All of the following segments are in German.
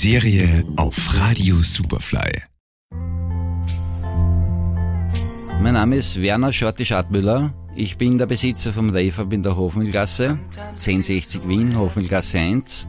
Serie auf Radio Superfly. Mein Name ist Werner Schorti Schadmüller. Ich bin der Besitzer vom Rayfab in der Hofmühlgasse, 1060 Wien, Hofmühlgasse 1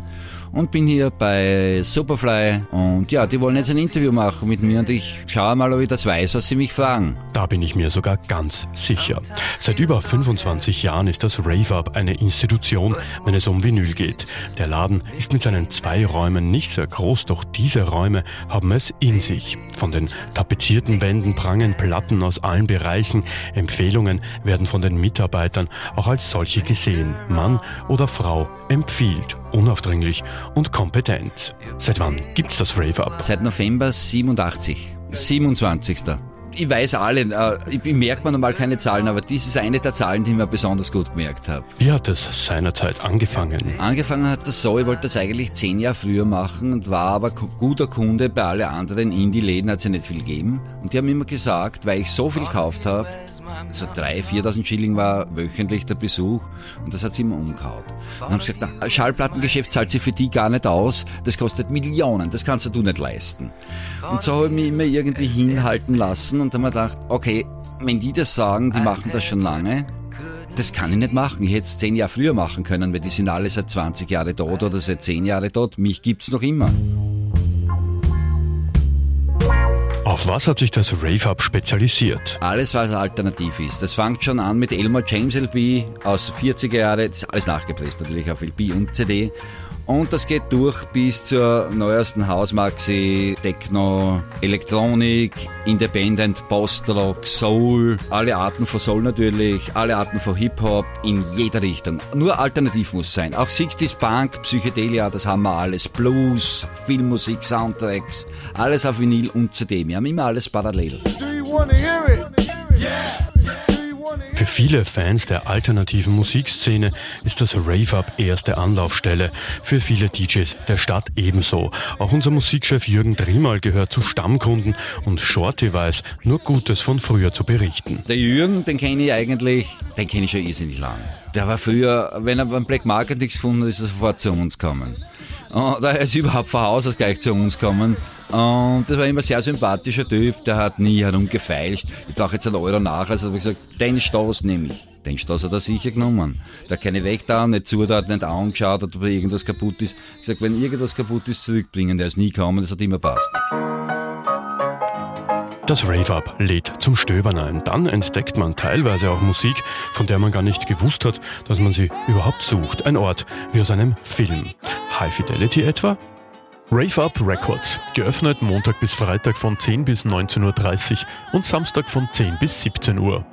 und bin hier bei Superfly und ja, die wollen jetzt ein Interview machen mit mir und ich schaue mal, ob ich das weiß, was sie mich fragen. Da bin ich mir sogar ganz sicher. Seit über 25 Jahren ist das Rave-Up eine Institution, wenn es um Vinyl geht. Der Laden ist mit seinen zwei Räumen nicht sehr groß, doch diese Räume haben es in sich. Von den tapezierten Wänden prangen Platten aus allen Bereichen. Empfehlungen werden von den Mitarbeitern auch als solche gesehen. Mann oder Frau empfiehlt unaufdringlich und kompetent. Seit wann gibt's das Rave Up? Seit November 87, 27. Ich weiß alle, äh, ich merke mir normal keine Zahlen, aber dies ist eine der Zahlen, die ich mir besonders gut gemerkt habe. Wie hat es seinerzeit angefangen? Angefangen hat das so, ich wollte das eigentlich zehn Jahre früher machen und war aber guter Kunde bei allen anderen Indie-Läden, hat es ja nicht viel gegeben. Und die haben immer gesagt, weil ich so viel gekauft habe, so 3.000, 4.000 Schilling war wöchentlich der Besuch und das hat sie immer umgehauen. Dann haben sie gesagt, na, Schallplattengeschäft zahlt sich für die gar nicht aus, das kostet Millionen, das kannst du nicht leisten. Und so habe ich mich immer irgendwie hinhalten lassen und dann habe ich gedacht, okay, wenn die das sagen, die machen das schon lange, das kann ich nicht machen. Ich hätte es zehn Jahre früher machen können, weil die sind alle seit 20 Jahren tot oder seit 10 Jahren tot. Mich gibt's noch immer. Auf was hat sich das Rave Hub spezialisiert? Alles, was alternativ ist. Das fängt schon an mit Elmer James LP aus 40er Jahre, das ist alles nachgepresst natürlich auf LP und CD. Und das geht durch bis zur neuesten Hausmaxi, Techno, Elektronik, Independent, Post-Rock, Soul, alle Arten von Soul natürlich, alle Arten von Hip-Hop in jeder Richtung. Nur alternativ muss sein. Auch 60s Punk, Psychedelia, das haben wir alles. Blues, Filmmusik, Soundtracks, alles auf Vinyl und CD. Wir haben immer alles parallel. Für viele Fans der alternativen Musikszene ist das Rave Up erste Anlaufstelle. Für viele DJs der Stadt ebenso. Auch unser Musikchef Jürgen Drimal gehört zu Stammkunden und Shorty weiß nur Gutes von früher zu berichten. Der Jürgen, den kenne ich eigentlich, den kenne ich schon irrsinnig lang. Der war früher, wenn er beim Black Market nichts gefunden hat, ist er sofort zu uns gekommen. Und er ist überhaupt von Haus aus gleich zu uns gekommen. Und das war immer sehr sympathischer Typ, der hat nie herumgefeilscht. Ich brauche jetzt einen Euro nach, also habe ich gesagt, den Stoß nehme ich. Den Stoß hat er sicher genommen. Der hat keine Weg da, nicht zu, der hat nicht angeschaut, ob irgendwas kaputt ist. Ich gesagt, wenn irgendwas kaputt ist, zurückbringen. Der ist nie gekommen, das hat immer passt. Das Rave-Up lädt zum Stöbern ein. Dann entdeckt man teilweise auch Musik, von der man gar nicht gewusst hat, dass man sie überhaupt sucht. Ein Ort wie aus einem Film. High Fidelity etwa? Rave Up Records, geöffnet Montag bis Freitag von 10 bis 19.30 Uhr und Samstag von 10 bis 17 Uhr.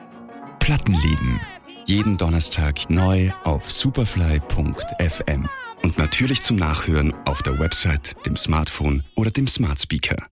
Plattenlieden. Jeden Donnerstag neu auf superfly.fm. Und natürlich zum Nachhören auf der Website, dem Smartphone oder dem Smart Speaker.